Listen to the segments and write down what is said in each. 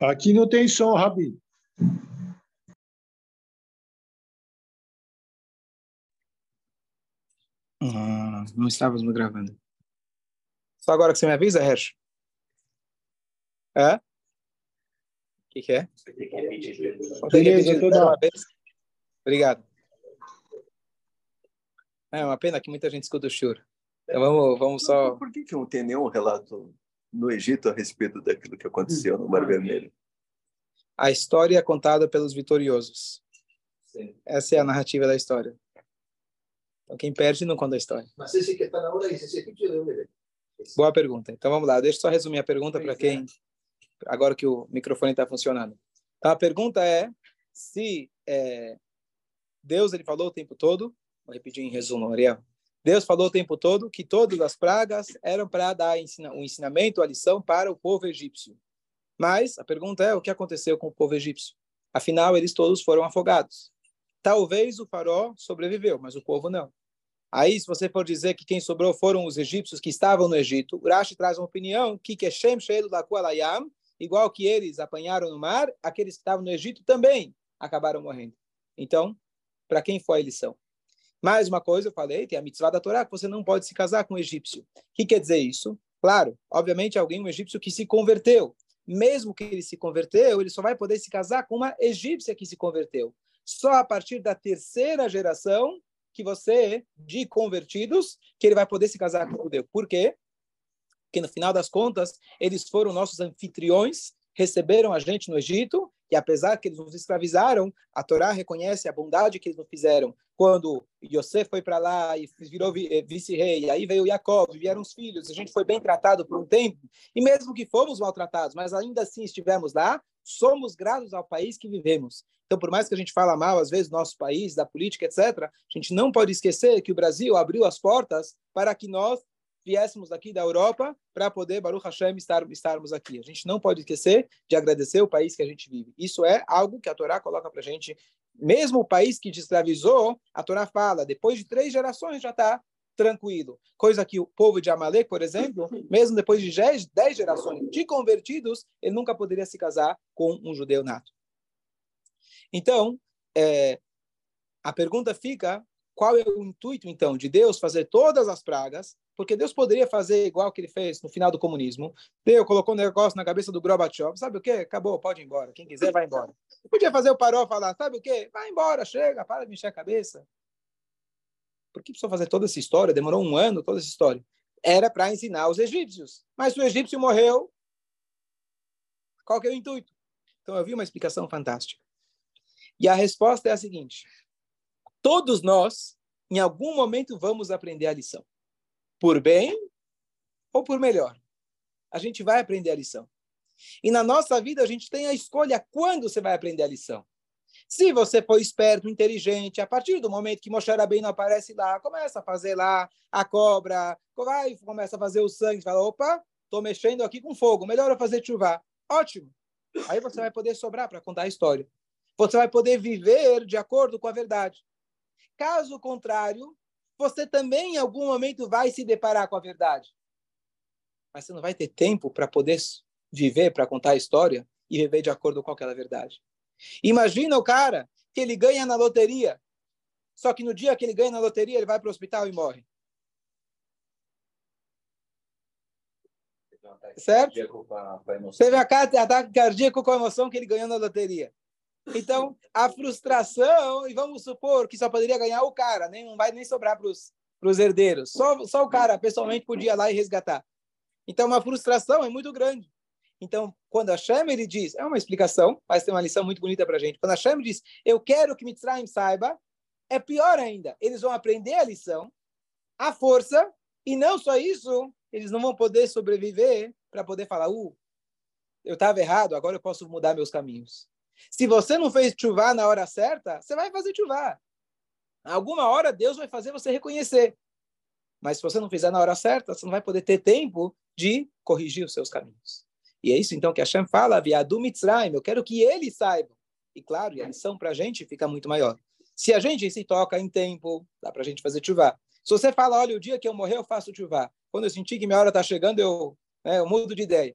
Aqui não tem som, Rabi. Ah, não estávamos gravando. Só agora que você me avisa, Hersh? É? O que, que é? Beleza, toda. Obrigado. É uma pena que muita gente escuta o choro. Então vamos, vamos só. Por que, que não tem nenhum relato no Egito a respeito daquilo que aconteceu no Mar Vermelho? A história é contada pelos vitoriosos. Sim. Essa é a narrativa da história. Então quem perde não conta a história. Mas esse que está na hora, esse egípcio de onde vem? Boa pergunta. Então vamos lá, deixa eu só resumir a pergunta para quem. Agora que o microfone está funcionando. Então a pergunta é se é, Deus ele falou o tempo todo, vou repetir em resumo, Ariel. Deus falou o tempo todo que todas as pragas eram para dar um ensinamento, a lição para o povo egípcio. Mas a pergunta é o que aconteceu com o povo egípcio? Afinal, eles todos foram afogados. Talvez o faraó sobreviveu, mas o povo não. Aí, se você for dizer que quem sobrou foram os egípcios que estavam no Egito, Urashi traz uma opinião que Keshem Sheelu Lakualayam, igual que eles apanharam no mar, aqueles que estavam no Egito também acabaram morrendo. Então, para quem foi a lição? Mais uma coisa, eu falei, tem a mitzvah da Torá, que você não pode se casar com um egípcio. O que quer dizer isso? Claro, obviamente, alguém, um egípcio que se converteu. Mesmo que ele se converteu, ele só vai poder se casar com uma egípcia que se converteu. Só a partir da terceira geração que você, de convertidos, que ele vai poder se casar com o judeu. Por quê? Porque no final das contas, eles foram nossos anfitriões, receberam a gente no Egito, e apesar que eles nos escravizaram, a Torá reconhece a bondade que eles nos fizeram. Quando Yosef foi para lá e virou eh, vice-rei, aí veio Jacob, vieram os filhos, a gente foi bem tratado por um tempo, e mesmo que fomos maltratados, mas ainda assim estivemos lá, somos gratos ao país que vivemos. Então, por mais que a gente fala mal, às vezes, do nosso país, da política, etc., a gente não pode esquecer que o Brasil abriu as portas para que nós viéssemos daqui da Europa para poder, Baruch Hashem, estar, estarmos aqui. A gente não pode esquecer de agradecer o país que a gente vive. Isso é algo que a Torá coloca para a gente. Mesmo o país que te escravizou, a Torá fala, depois de três gerações já está tranquilo. Coisa que o povo de Amalek, por exemplo, mesmo depois de dez gerações de convertidos, ele nunca poderia se casar com um judeu nato. Então, é, a pergunta fica: qual é o intuito, então, de Deus fazer todas as pragas? Porque Deus poderia fazer igual que ele fez no final do comunismo. Deus colocou um negócio na cabeça do Gorbachev. Sabe o quê? Acabou, pode ir embora. Quem quiser, vai embora. Podia fazer o Paró falar: sabe o quê? Vai embora, chega, para de mexer a cabeça. Por que precisou fazer toda essa história? Demorou um ano, toda essa história. Era para ensinar os egípcios. Mas o egípcio morreu, qual que é o intuito? Então eu vi uma explicação fantástica. E a resposta é a seguinte: todos nós, em algum momento, vamos aprender a lição. Por bem ou por melhor. A gente vai aprender a lição. E na nossa vida, a gente tem a escolha quando você vai aprender a lição. Se você for esperto, inteligente, a partir do momento que Moshe não aparece lá, começa a fazer lá a cobra, vai, começa a fazer o sangue, fala, opa, estou mexendo aqui com fogo, melhor eu fazer chuva. Ótimo. Aí você vai poder sobrar para contar a história. Você vai poder viver de acordo com a verdade. Caso contrário, você também em algum momento vai se deparar com a verdade. Mas você não vai ter tempo para poder viver, para contar a história e viver de acordo com aquela verdade. Imagina o cara que ele ganha na loteria, só que no dia que ele ganha na loteria, ele vai para o hospital e morre. Certo? Teve ataque cardíaco com a emoção que ele ganhou na loteria. Então, a frustração, e vamos supor que só poderia ganhar o cara, nem, não vai nem sobrar para os herdeiros. Só, só o cara, pessoalmente, podia ir lá e resgatar. Então, uma frustração é muito grande. Então, quando a Shem ele diz, é uma explicação, mas tem uma lição muito bonita para a gente. Quando a Shem diz, eu quero que Mitzrayim saiba, é pior ainda. Eles vão aprender a lição, a força, e não só isso, eles não vão poder sobreviver para poder falar, uh, eu estava errado, agora eu posso mudar meus caminhos. Se você não fez chuvar na hora certa, você vai fazer chuvar. Alguma hora Deus vai fazer você reconhecer. Mas se você não fizer na hora certa, você não vai poder ter tempo de corrigir os seus caminhos. E é isso então que Hashem fala, Viadu Mitzrayim, eu quero que ele saiba. E claro, a lição para a gente fica muito maior. Se a gente se toca em tempo, dá para a gente fazer chuva. Se você fala, olha, o dia que eu morrer, eu faço chuva. Quando eu sentir que minha hora está chegando, eu, né, eu mudo de ideia.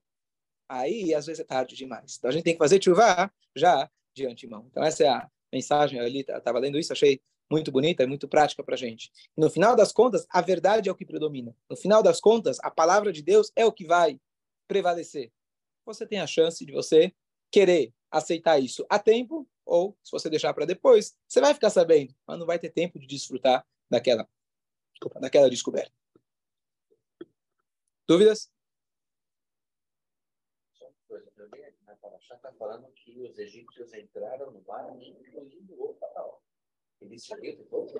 Aí às vezes é tarde demais. Então a gente tem que fazer chuva já de antemão. Então essa é a mensagem ali, estava tá, lendo isso, achei muito bonita e muito prática para a gente. no final das contas, a verdade é o que predomina. No final das contas, a palavra de Deus é o que vai prevalecer. Você tem a chance de você querer aceitar isso a tempo, ou se você deixar para depois, você vai ficar sabendo, mas não vai ter tempo de desfrutar daquela, daquela descoberta. Dúvidas? Já está falando que os egípcios entraram no mar, incluindo o faraó.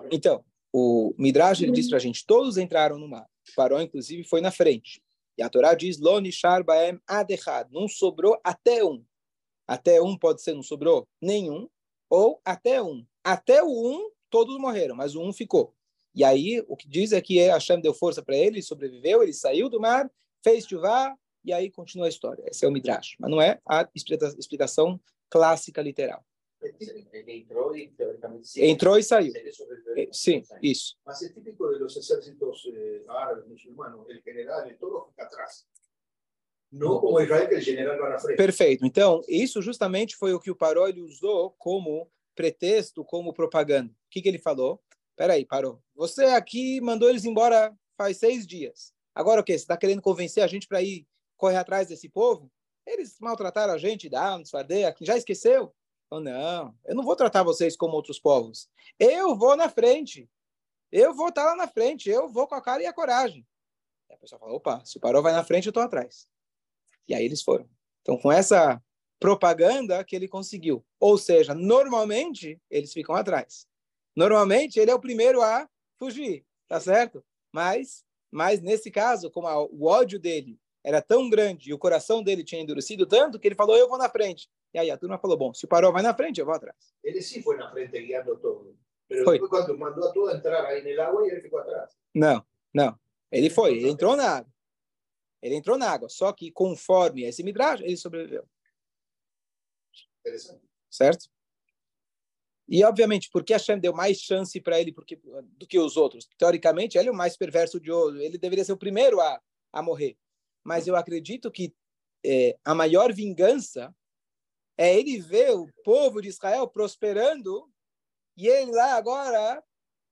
Então, o Midrash ele diz para a gente, todos entraram no mar. O faraó, inclusive, foi na frente. E a Torá diz, Lo nishar baem adechad. Não sobrou até um. Até um pode ser não sobrou nenhum, ou até um. Até o um, todos morreram, mas o um ficou. E aí, o que diz é que Hashem deu força para ele sobreviveu, ele saiu do mar, fez chuvá, e aí continua a história. Esse é o Midrash. Mas não é a explicação clássica literal. Ele entrou e, teoricamente, entrou e saiu. Sim, isso. Mas é típico dos exércitos eh, árabes, muçulmanos, o general, todo fica atrás. Não como Israel, que o general vai na frente. Perfeito. Então, isso justamente foi o que o Paró usou como pretexto, como propaganda. O que, que ele falou? Peraí, parou. Você aqui mandou eles embora faz seis dias. Agora o quê? Você está querendo convencer a gente para ir correr atrás desse povo? Eles maltrataram a gente, dá, nos fardeia, já esqueceu? Então, não, eu não vou tratar vocês como outros povos. Eu vou na frente. Eu vou estar tá lá na frente. Eu vou com a cara e a coragem. E a pessoa fala, opa, se o Paró vai na frente, eu estou atrás. E aí eles foram. Então, com essa propaganda que ele conseguiu. Ou seja, normalmente eles ficam atrás. Normalmente ele é o primeiro a fugir, tá certo? Mas, mas nesse caso, como a, o ódio dele era tão grande e o coração dele tinha endurecido tanto que ele falou: Eu vou na frente. E aí a turma falou: Bom, se o Paró vai na frente, eu vou atrás. Ele sim foi na frente guiando todo. Mas foi. quando mandou a todos entrar aí no água, ele ficou atrás. Não, não. Ele foi, ele entrou na água. Ele entrou na água, só que conforme esse midrash, ele sobreviveu. Interessante. Certo? E, obviamente, porque Hashem deu mais chance para ele porque, do que os outros? Teoricamente, ele é o mais perverso de ouro. Ele deveria ser o primeiro a, a morrer. Mas eu acredito que é, a maior vingança é ele ver o povo de Israel prosperando e ele lá agora,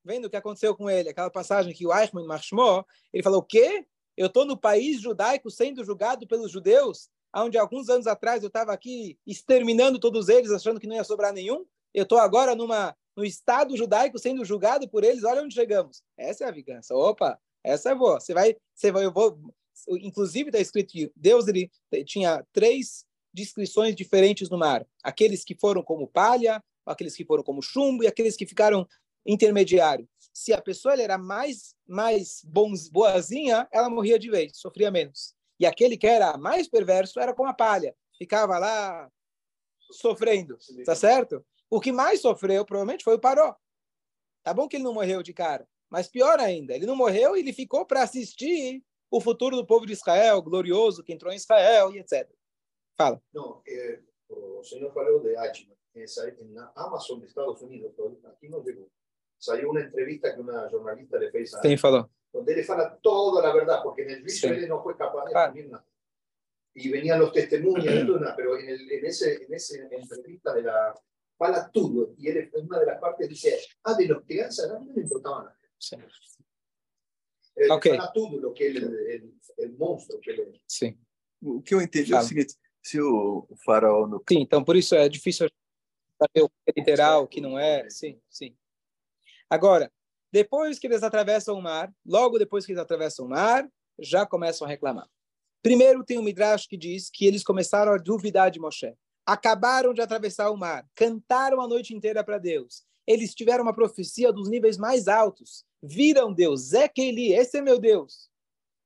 vendo o que aconteceu com ele, aquela passagem que o Eichmann marchou, ele falou: o quê? Eu estou no país judaico sendo julgado pelos judeus, onde alguns anos atrás eu estava aqui exterminando todos eles, achando que não ia sobrar nenhum. Eu estou agora numa no Estado judaico sendo julgado por eles. Olha onde chegamos. Essa é a vingança. Opa, essa é boa. Você vai, você vai, eu vou. Inclusive está escrito que Deus ele tinha três descrições diferentes no mar: aqueles que foram como palha, aqueles que foram como chumbo e aqueles que ficaram intermediário. Se a pessoa era mais mais bons, boazinha, ela morria de vez, sofria menos. E aquele que era mais perverso era com a palha, ficava lá sofrendo, tá certo? O que mais sofreu provavelmente foi o Paró. Tá bom que ele não morreu de cara, mas pior ainda, ele não morreu e ele ficou para assistir o futuro do povo de Israel, glorioso, que entrou em Israel e etc. Fala. Não, é, o senhor falou de Atman, na Amazon dos Estados Unidos, aqui não chegou. salió una entrevista que una jornalista le fez a Sim, falou. donde él fala toda la verdad, porque en el juicio él no fue capaz de decir nada. Y venían los testimonios, pero en, el, en, ese, en esa entrevista de la fala todo. Y él en una de las partes dice, ah, de los que han mí no importaba nada. Sí. Ele okay. fala tudo que ele, el, el monstro que ele é. Sim. O que eu entendi fala. é o seguinte, se o, o faraó... No... Sim, então por isso é difícil saber o que é literal, o que não é. Sim, sim. Agora, depois que eles atravessam o mar, logo depois que eles atravessam o mar, já começam a reclamar. Primeiro tem o um Midrash que diz que eles começaram a duvidar de Moshe. Acabaram de atravessar o mar, cantaram a noite inteira para Deus. Eles tiveram uma profecia dos níveis mais altos. Viram Deus, Zé Keli, esse é meu Deus.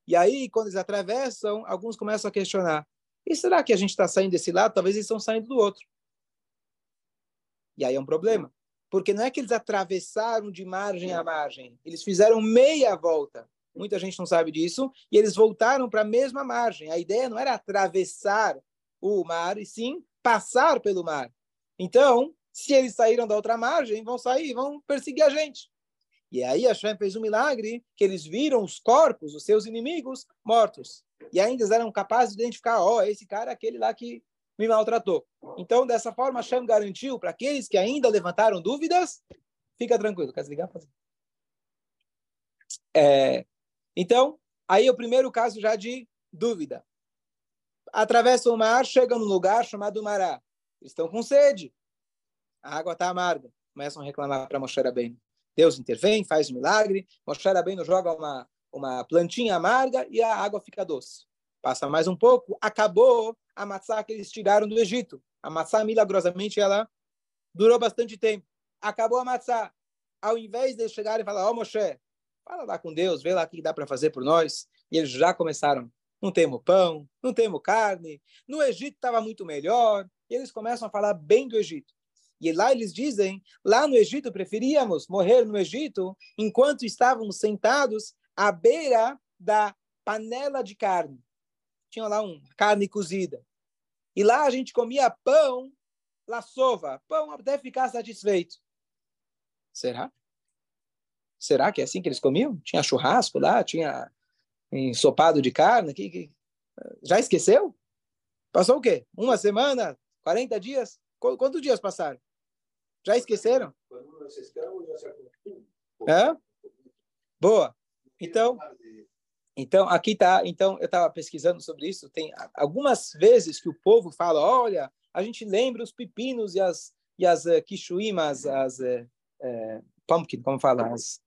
E aí, quando eles atravessam, alguns começam a questionar: e será que a gente está saindo desse lado? Talvez eles estão saindo do outro. E aí é um problema porque não é que eles atravessaram de margem a margem, eles fizeram meia volta. Muita gente não sabe disso, e eles voltaram para a mesma margem. A ideia não era atravessar o mar, e sim passar pelo mar. Então, se eles saíram da outra margem, vão sair, vão perseguir a gente. E aí Hashem fez um milagre que eles viram os corpos, os seus inimigos, mortos. E ainda eram capazes de identificar, ó, oh, esse cara é aquele lá que me maltratou. Então, dessa forma, Hashem garantiu para aqueles que ainda levantaram dúvidas, fica tranquilo. Quer desligar? É, então, aí é o primeiro caso já de dúvida. Atravessam o mar, chegam num lugar chamado Mará. Eles estão com sede. A água está amarga. Começam a reclamar para Moshe Rabbeinu. Deus intervém, faz um milagre. Moshe Rabbeinu joga uma, uma plantinha amarga e a água fica doce. Passa mais um pouco, acabou a matzá que eles tiraram do Egito. A matzá, milagrosamente, ela durou bastante tempo. Acabou a matzá. Ao invés de chegarem e falar, ó oh, Moshe, fala lá com Deus, vê lá o que dá para fazer por nós. E eles já começaram. Não temos pão, não temos carne. No Egito estava muito melhor. E eles começam a falar bem do Egito. E lá eles dizem, lá no Egito preferíamos morrer no Egito enquanto estávamos sentados à beira da panela de carne. Tinha lá um carne cozida. E lá a gente comia pão, la sova, pão até ficar satisfeito. Será? Será que é assim que eles comiam? Tinha churrasco lá, tinha ensopado de carne? Que, que... Já esqueceu? Passou o quê? Uma semana? 40 dias? Quantos dias passaram? Já esqueceram? É? Boa. Então, então aqui tá. Então eu estava pesquisando sobre isso. Tem algumas vezes que o povo fala: olha, a gente lembra os pepinos e as e as uh, quichuimas, as uh, uh, pumpkin, como fala, as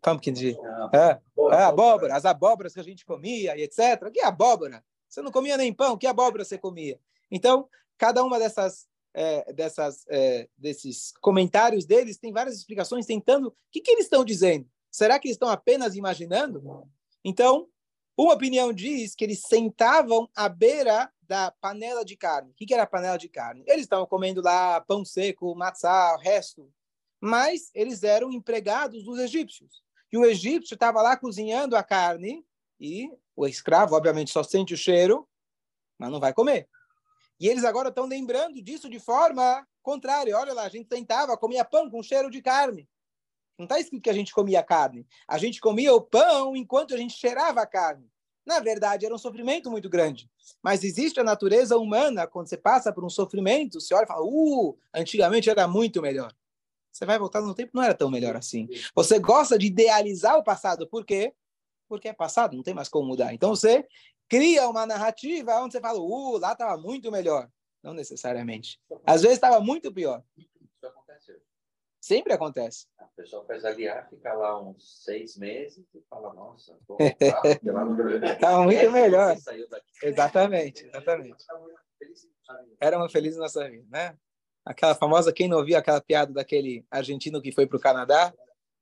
pumpkin de é, é, abóbora, as abóboras que a gente comia e etc. Que abóbora? Você não comia nem pão, que abóbora você comia? Então, cada uma dessas é, dessas, é, desses comentários deles, tem várias explicações tentando. O que, que eles estão dizendo? Será que eles estão apenas imaginando? Então, uma opinião diz que eles sentavam à beira da panela de carne. O que, que era a panela de carne? Eles estavam comendo lá pão seco, matzá, resto. Mas eles eram empregados dos egípcios. E o egípcio estava lá cozinhando a carne e o escravo, obviamente, só sente o cheiro, mas não vai comer. E eles agora estão lembrando disso de forma contrária. Olha lá, a gente tentava, comia pão com cheiro de carne. Não está escrito que a gente comia carne. A gente comia o pão enquanto a gente cheirava a carne. Na verdade, era um sofrimento muito grande. Mas existe a natureza humana, quando você passa por um sofrimento, você olha e fala, uh, antigamente era muito melhor. Você vai voltar no tempo, não era tão melhor assim. Você gosta de idealizar o passado, por quê? Porque é passado, não tem mais como mudar. Então você cria uma narrativa onde você fala, uh, lá estava muito melhor. Não necessariamente. Às vezes estava muito pior. Isso acontece. Sempre acontece. A pessoa faz aliar, fica lá uns seis meses e fala, nossa, estava muito melhor. Exatamente, exatamente. Era uma feliz nossa vida, né? Aquela famosa, quem não ouviu aquela piada daquele argentino que foi para o Canadá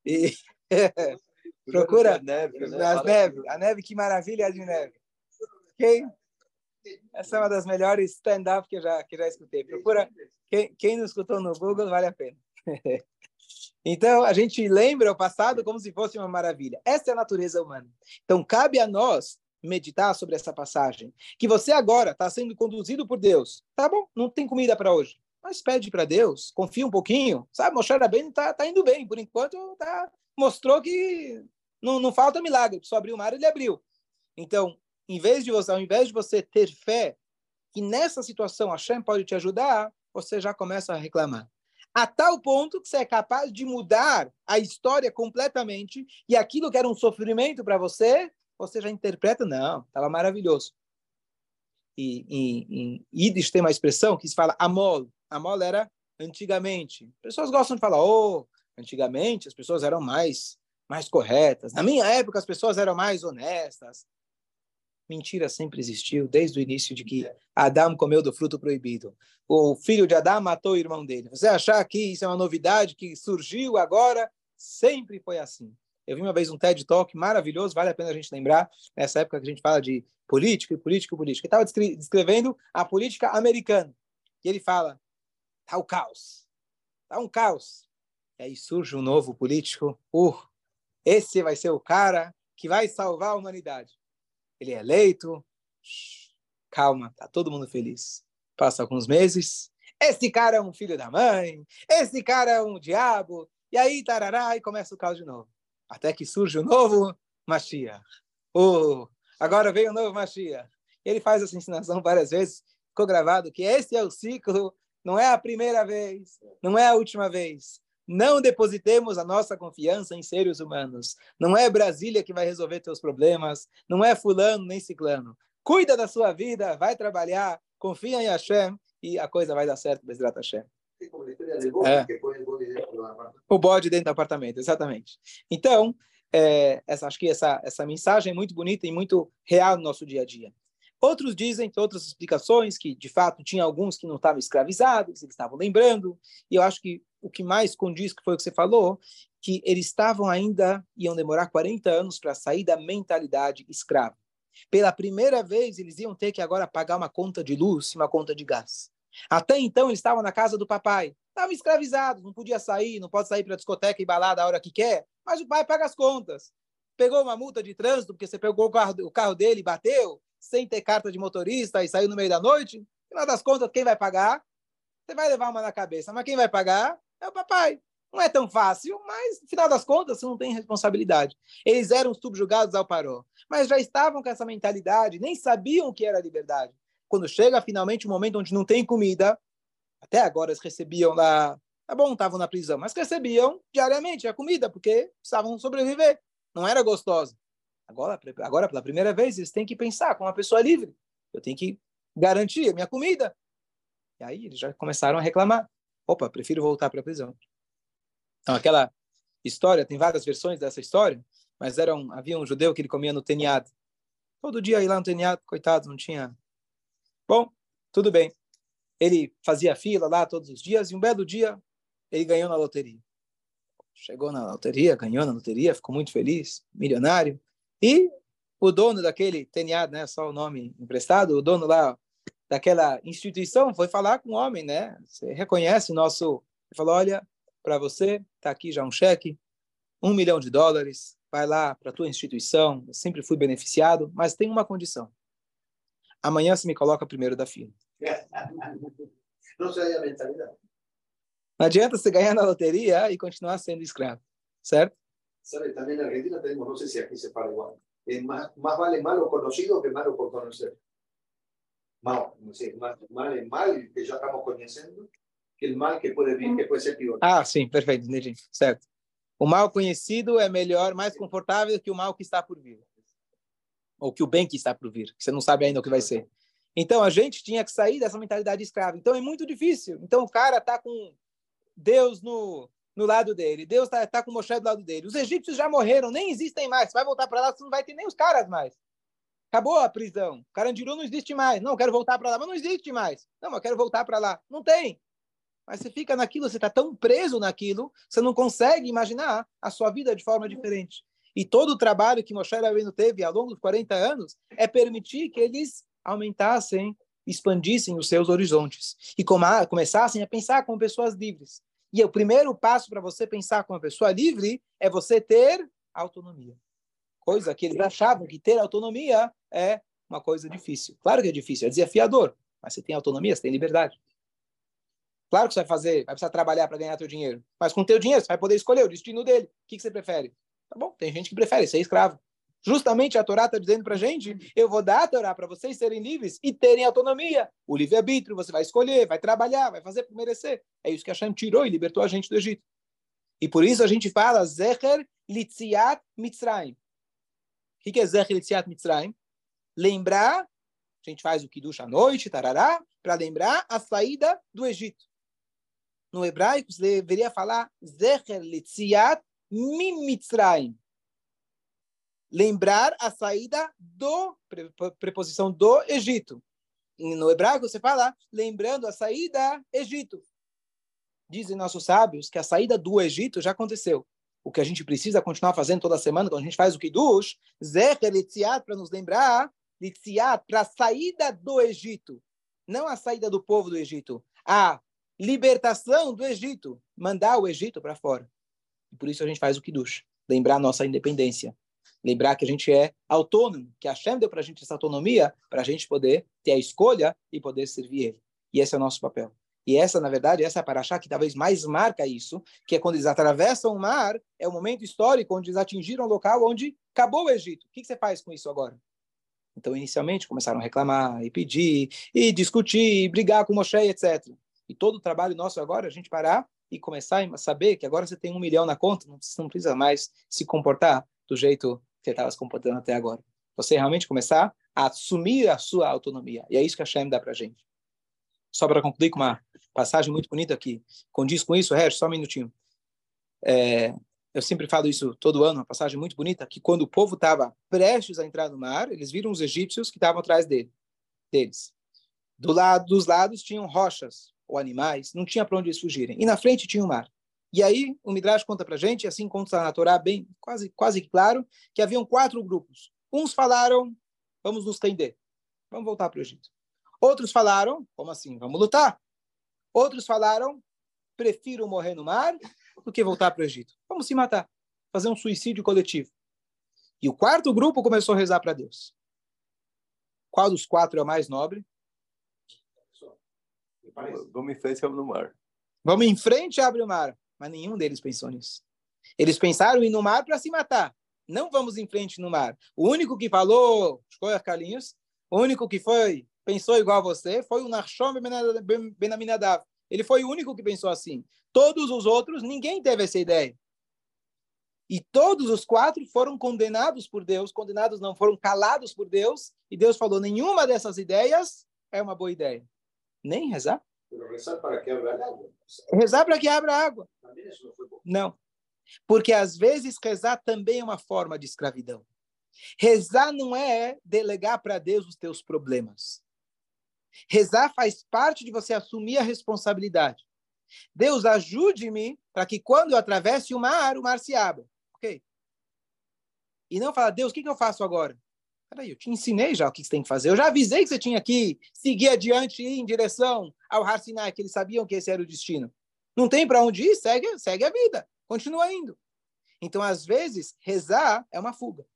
e procura neve, né? as neve, a neve, que maravilha de neve. Quem? Essa é uma das melhores stand-up que eu já, que já escutei. Procura. Quem, quem não escutou no Google, vale a pena. então, a gente lembra o passado como se fosse uma maravilha. Essa é a natureza humana. Então, cabe a nós meditar sobre essa passagem. Que você agora está sendo conduzido por Deus. Tá bom, não tem comida para hoje. Mas pede para Deus, confia um pouquinho. Sabe, Moshe bem está tá indo bem. Por enquanto, tá, mostrou que não, não falta milagre. Só abriu o mar, ele abriu. Então, em vez de você, ao invés de você ter fé que nessa situação a Hashem pode te ajudar, você já começa a reclamar. A tal ponto que você é capaz de mudar a história completamente e aquilo que era um sofrimento para você, você já interpreta, não, estava maravilhoso. E em, Yiddish tem uma expressão que se fala amol. Amol era antigamente. Pessoas gostam de falar, oh, antigamente as pessoas eram mais mais corretas. Na minha época as pessoas eram mais honestas mentira sempre existiu desde o início de que Adão comeu do fruto proibido. O filho de Adão matou o irmão dele. Você achar que isso é uma novidade que surgiu agora, sempre foi assim. Eu vi uma vez um TED Talk maravilhoso, vale a pena a gente lembrar, nessa época que a gente fala de política e política e política. Ele estava descrevendo a política americana. E ele fala: tá o caos. Tá um caos. E aí surge um novo político. Uh, esse vai ser o cara que vai salvar a humanidade ele é eleito. Calma, tá todo mundo feliz. Passa alguns meses. Esse cara é um filho da mãe. Esse cara é um diabo. E aí, tarará, e começa o caos de novo. Até que surge o novo Mashiach. Oh, agora veio o novo Mashiach. Ele faz essa ensinação várias vezes, ficou gravado que esse é o ciclo, não é a primeira vez, não é a última vez. Não depositemos a nossa confiança em seres humanos. Não é Brasília que vai resolver teus problemas, não é fulano nem ciclano. Cuida da sua vida, vai trabalhar, confia em Hashem e a coisa vai dar certo, Bezrat Hashem. É. O bode dentro do apartamento, exatamente. Então, é, essa, acho que essa, essa mensagem é muito bonita e muito real no nosso dia a dia. Outros dizem, outras explicações, que de fato tinha alguns que não estavam escravizados, eles estavam lembrando, e eu acho que o que mais condiz que foi o que você falou, que eles estavam ainda, iam demorar 40 anos para sair da mentalidade escrava. Pela primeira vez, eles iam ter que agora pagar uma conta de luz e uma conta de gás. Até então, eles estavam na casa do papai, estavam escravizados, não podia sair, não pode sair para a discoteca e balada a hora que quer, mas o pai paga as contas. Pegou uma multa de trânsito porque você pegou o carro, o carro dele e bateu, sem ter carta de motorista e saiu no meio da noite. No final das contas, quem vai pagar? Você vai levar uma na cabeça, mas quem vai pagar é o papai. Não é tão fácil, mas no final das contas você não tem responsabilidade. Eles eram subjugados ao paró, mas já estavam com essa mentalidade, nem sabiam o que era liberdade. Quando chega finalmente o momento onde não tem comida, até agora eles recebiam lá, tá bom, estavam na prisão, mas recebiam diariamente a comida, porque precisavam sobreviver. Não era gostosa. Agora, agora, pela primeira vez, eles têm que pensar como uma pessoa livre. Eu tenho que garantir a minha comida. E aí eles já começaram a reclamar. Opa, prefiro voltar para a prisão. Então, aquela história, tem várias versões dessa história, mas era um, havia um judeu que ele comia no teniado. Todo dia ia lá no teniado, coitado, não tinha. Bom, tudo bem. Ele fazia fila lá todos os dias e um belo dia ele ganhou na loteria. Chegou na loteria, ganhou na loteria, ficou muito feliz, milionário. E o dono daquele TNA, né, só o nome emprestado, o dono lá daquela instituição foi falar com o homem, né? Você reconhece o nosso... Ele falou, olha, para você, está aqui já um cheque, um milhão de dólares, vai lá para a tua instituição, eu sempre fui beneficiado, mas tem uma condição. Amanhã você me coloca primeiro da fila. Não sei a mentalidade. Não adianta você ganhar na loteria e continuar sendo escravo, certo? ¿Sabe? También en Argentina tenemos, no sé si aquí se para igual, es más, más vale malo conocido que malo por conocer. Mal, sí, más, mal es mal que já estamos conhecendo que o mal que pode vir, que pode ser pior. Ah, sim, perfeito, entendi. Certo. O mal conhecido é melhor, mais confortável que o mal que está por vir. Ou que o bem que está por vir, que você não sabe ainda o que vai ser. Então, a gente tinha que sair dessa mentalidade escrava. Então, é muito difícil. Então, o cara está com Deus no, no lado dele. Deus está tá com Moshe do lado dele. Os egípcios já morreram, nem existem mais. Você vai voltar para lá, você não vai ter nem os caras mais. Acabou a prisão. Carandiru não existe mais. Não, quero voltar para lá, mas não existe mais. Não, mas quero voltar para lá. Não tem. Mas você fica naquilo, você está tão preso naquilo, você não consegue imaginar a sua vida de forma diferente. E todo o trabalho que Moshe Rabbeinu teve ao longo dos 40 anos é permitir que eles aumentassem, expandissem os seus horizontes e começassem a pensar como pessoas livres. E o primeiro passo para você pensar como uma pessoa livre é você ter autonomia. Coisa que eles achavam que ter autonomia é uma coisa difícil. Claro que é difícil, é desafiador, mas você tem autonomia, você tem liberdade. Claro que você vai fazer, vai precisar trabalhar para ganhar seu dinheiro, mas com teu dinheiro você vai poder escolher o destino dele. O que, que você prefere? Tá bom, tem gente que prefere ser escravo. Justamente a Torá está dizendo para a gente: eu vou dar a Torá para vocês serem livres e terem autonomia. O livre-arbítrio, você vai escolher, vai trabalhar, vai fazer por merecer. É isso que Hashem tirou e libertou a gente do Egito. E por isso a gente fala Zecher Litziat Mitzrayim. O que é Zecher Litziat Mitzrayim? Lembrar, a gente faz o Kiddush à noite, tarará, para lembrar a saída do Egito. No hebraico, você deveria falar Zecher Litziat Mitzrayim lembrar a saída do, preposição do Egito. No hebraico você fala lembrando a saída Egito. Dizem nossos sábios que a saída do Egito já aconteceu. O que a gente precisa continuar fazendo toda semana, quando a gente faz o Kiddush, Zecher Litziat, para nos lembrar, Litziat, para a saída do Egito. Não a saída do povo do Egito. A libertação do Egito. Mandar o Egito para fora. E por isso a gente faz o Kiddush. Lembrar a nossa independência. Lembrar que a gente é autônomo, que a Hashem deu para a gente essa autonomia para a gente poder ter a escolha e poder servir Ele. E esse é o nosso papel. E essa, na verdade, essa é a paraxá que talvez mais marca isso, que é quando eles atravessam o mar, é o momento histórico onde eles atingiram o local onde acabou o Egito. O que, que você faz com isso agora? Então, inicialmente, começaram a reclamar e pedir, e discutir, e brigar com Moshe, etc. E todo o trabalho nosso agora a gente parar e começar a saber que agora você tem um milhão na conta, não, não precisa mais se comportar do jeito você estava se comportando até agora. Você realmente começar a assumir a sua autonomia. E é isso que a Shem dá para gente. Só para concluir com uma passagem muito bonita aqui, condiz com isso, Regis, só um minutinho. É, eu sempre falo isso todo ano, uma passagem muito bonita, que quando o povo estava prestes a entrar no mar, eles viram os egípcios que estavam atrás dele, deles. Do lado, dos lados tinham rochas ou animais, não tinha para onde eles fugirem. E na frente tinha o mar. E aí o Midrash conta para gente, assim conta na Torá bem, quase, quase claro, que haviam quatro grupos. Uns falaram, vamos nos render, vamos voltar para o Egito. Outros falaram, como assim, vamos lutar. Outros falaram, prefiro morrer no mar do que voltar para o Egito. Vamos se matar, fazer um suicídio coletivo. E o quarto grupo começou a rezar para Deus. Qual dos quatro é o mais nobre? Vamos em frente e abre o mar. Vamos em frente e abre o mar. Mas nenhum deles pensou nisso. Eles pensaram em ir no mar para se matar. Não vamos em frente no mar. O único que falou, escolha Carlinhos, o único que foi, pensou igual a você, foi o Nachshon Benaminadav. Ele foi o único que pensou assim. Todos os outros, ninguém teve essa ideia. E todos os quatro foram condenados por Deus, condenados não, foram calados por Deus, e Deus falou: nenhuma dessas ideias é uma boa ideia. Nem rezar. Rezar para que abra água. Rezar para que abra água. Não. Porque às vezes rezar também é uma forma de escravidão. Rezar não é delegar para Deus os teus problemas. Rezar faz parte de você assumir a responsabilidade. Deus ajude-me para que quando eu atravesse o mar, o mar se abra. Ok? E não falar, Deus, o que, que eu faço agora? Peraí, eu te ensinei já o que você tem que fazer. Eu já avisei que você tinha que seguir adiante e ir em direção ao Har Sinai, que eles sabiam que esse era o destino. Não tem para onde ir, segue, segue a vida. Continua indo. Então, às vezes, rezar é uma fuga.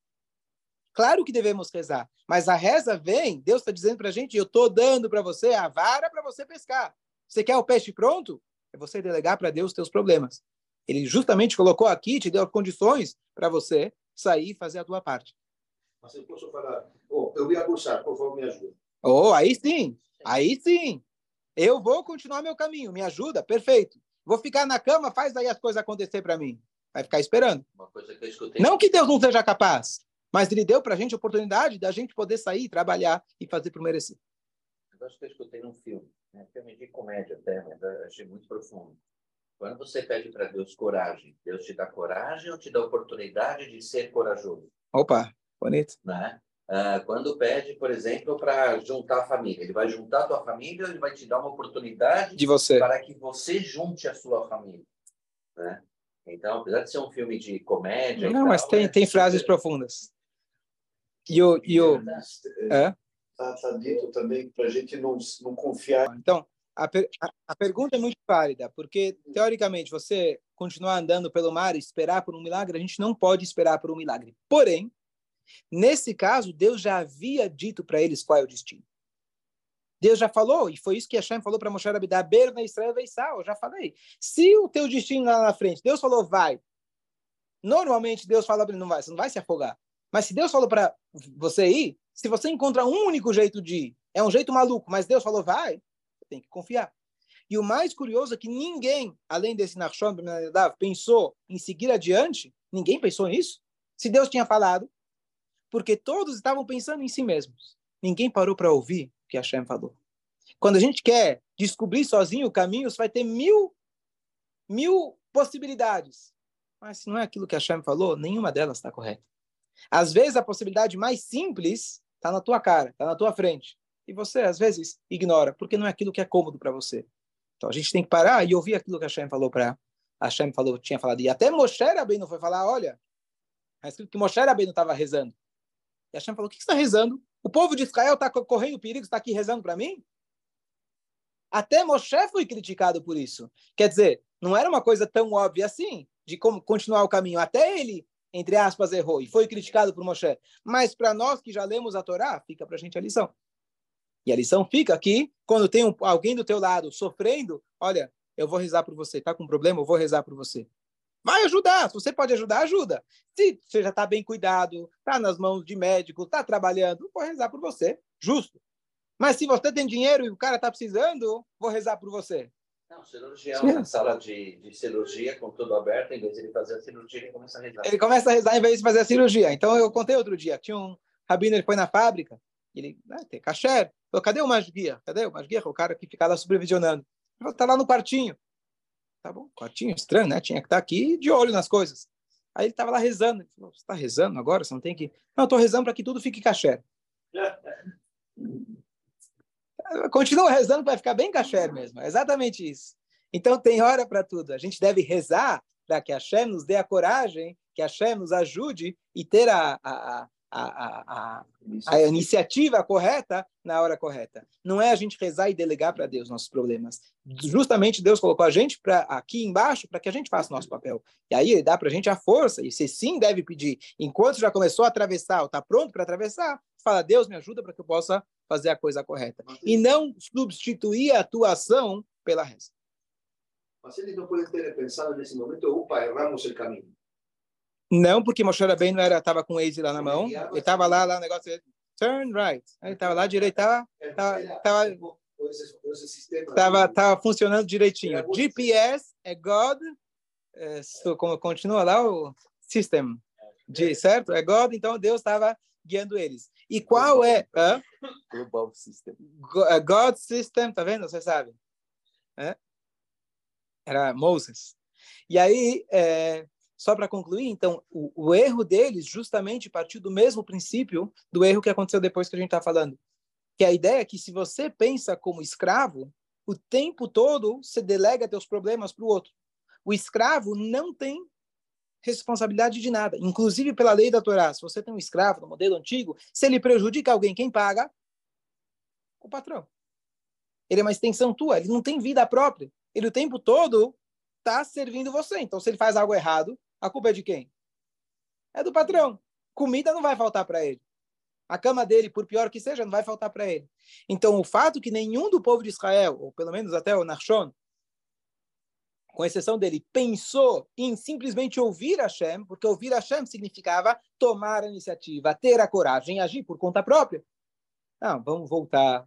Claro que devemos rezar, mas a reza vem, Deus está dizendo para a gente, eu estou dando para você a vara para você pescar. Você quer o peixe pronto? É você delegar para Deus os teus problemas. Ele justamente colocou aqui, te deu condições para você sair e fazer a tua parte. Mas eu posso falar, oh, eu vou abusar, por favor, me ajuda. Oh, aí sim, aí sim. Eu vou continuar meu caminho, me ajuda, perfeito. Vou ficar na cama, faz aí as coisas acontecer para mim. Vai ficar esperando. Que não que Deus não seja capaz, mas ele deu para a gente a oportunidade da gente poder sair, trabalhar e fazer por merecer. Eu acho que eu escutei num filme, né? filme de comédia até, mas achei muito profundo. Quando você pede para Deus coragem, Deus te dá coragem ou te dá oportunidade de ser corajoso? Opa, bonito. Né? Ah, quando pede, por exemplo, para juntar a família, ele vai juntar a tua família, ele vai te dar uma oportunidade de você para que você junte a sua família, né? Então, apesar de ser um filme de comédia, não, tal, mas tem é tem frases profundas. E o e o é? Tá, tá dito também para a gente não não confiar. Então a, per, a, a pergunta é muito válida, porque teoricamente você continuar andando pelo mar e esperar por um milagre, a gente não pode esperar por um milagre. Porém Nesse caso, Deus já havia dito para eles qual é o destino. Deus já falou, e foi isso que Hashem falou para Moshe Rabbeinu, Berna Israel Veissal, eu já falei. Se o teu destino lá na frente, Deus falou, vai. Normalmente Deus fala para ele, não vai, você não vai se afogar. Mas se Deus falou para você ir, se você encontra um único jeito de ir, é um jeito maluco, mas Deus falou, vai, tem que confiar. E o mais curioso é que ninguém, além desse Nachshon pensou em seguir adiante, ninguém pensou nisso. Se Deus tinha falado, porque todos estavam pensando em si mesmos. Ninguém parou para ouvir o que Hashem falou. Quando a gente quer descobrir sozinho o caminho, você vai ter mil, mil possibilidades. Mas se não é aquilo que Hashem falou, nenhuma delas está correta. Às vezes, a possibilidade mais simples está na tua cara, está na tua frente. E você, às vezes, ignora, porque não é aquilo que é cômodo para você. Então, a gente tem que parar e ouvir aquilo que Hashem falou para Hashem falou, tinha falado. E até Moshe Rabbeinu foi falar, olha, está escrito que Moshe Rabbeinu estava rezando. E Hashem falou: O que você está rezando? O povo de Israel está correndo perigo, está aqui rezando para mim? Até Moshe foi criticado por isso. Quer dizer, não era uma coisa tão óbvia assim, de como continuar o caminho. Até ele, entre aspas, errou e foi criticado por Moshe. Mas para nós que já lemos a Torá, fica para a gente a lição. E a lição fica aqui, quando tem um, alguém do teu lado sofrendo, olha, eu vou rezar por você. Tá com problema? Eu vou rezar por você. Vai ajudar. Se você pode ajudar, ajuda. Se você já está bem cuidado, está nas mãos de médico, está trabalhando, vou rezar por você. Justo. Mas se você tem dinheiro e o cara está precisando, vou rezar por você. Não, cirurgião Sim. na sala de, de cirurgia, com tudo aberto, em vez de ele fazer a cirurgia, ele começa a rezar. Ele começa a rezar em vez de fazer a cirurgia. Então, eu contei outro dia, tinha um rabino, ele foi na fábrica, ele, né, tem caché, falou, cadê o masguia? Cadê o masguia? O cara que fica lá supervisionando. Ele falou, tá lá no quartinho. Tá bom, quartinho estranho, né? Tinha que estar tá aqui de olho nas coisas. Aí ele estava lá rezando. Ele falou, você está rezando agora? Você não tem que... Não, eu estou rezando para que tudo fique caché. Continua rezando para ficar bem caché mesmo. É exatamente isso. Então tem hora para tudo. A gente deve rezar para que a Hashem nos dê a coragem, que a Hashem nos ajude e ter a, a, a, a, a, iniciativa correta na hora correta. Não é a gente rezar e delegar para Deus nossos problemas. Justamente Deus colocou a gente pra, aqui embaixo para que a gente faça o nosso papel. E aí ele dá para a gente a força, e você sim deve pedir. Enquanto já começou a atravessar, ou está pronto para atravessar, fala, Deus me ajuda para que eu possa fazer a coisa correta. E não substituir a tua ação pela reza. Mas eles não podem ter pensado nesse momento, opa, erramos o caminho. Não, porque Moshe bem não era, estava com o Waze lá na mão. Ele estava lá, lá o negócio, turn right. Ele estava lá direito, estava tava, tava, funcionando direitinho. GPS é God, é, como continua lá o system, de, certo? É God, então Deus estava guiando eles. E qual é? Hã? Global System. É, God System, tá vendo? Você sabe? É? Era Moses. E aí, é, só para concluir, então, o, o, erro deles justamente partiu do mesmo princípio do erro que aconteceu depois que a gente está falando. Que a ideia é que se você pensa como escravo, o tempo todo você delega teus problemas para o outro. O escravo não tem responsabilidade de nada. Inclusive pela lei da Torá, se você tem um escravo no modelo antigo, se ele prejudica alguém, quem paga? O patrão. Ele é uma extensão tua, ele não tem vida própria. Ele o tempo todo está servindo você. Então, se ele faz algo errado, a culpa é de quem? É do patrão. Comida não vai faltar para ele. A cama dele, por pior que seja, não vai faltar para ele. Então, o fato que nenhum do povo de Israel, ou pelo menos até o Nachshon, com exceção dele, pensou em simplesmente ouvir Hashem, porque ouvir Hashem significava tomar a iniciativa, ter a coragem, agir por conta própria. Não, vamos voltar,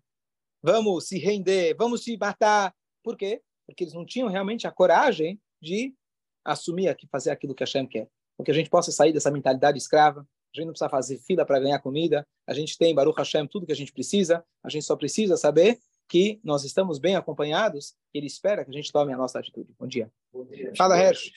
vamos se render, vamos se matar. Por quê? Porque eles não tinham realmente a coragem de assumir aqui, fazer aquilo que Hashem quer. Porque a gente possa sair dessa mentalidade escrava, a gente não precisa fazer fila para ganhar comida, a gente tem, Baruch Hashem, tudo que a gente precisa, a gente só precisa saber que nós estamos bem acompanhados, ele espera que a gente tome a nossa atitude. Bom dia. Bom dia. Fala, Hersh.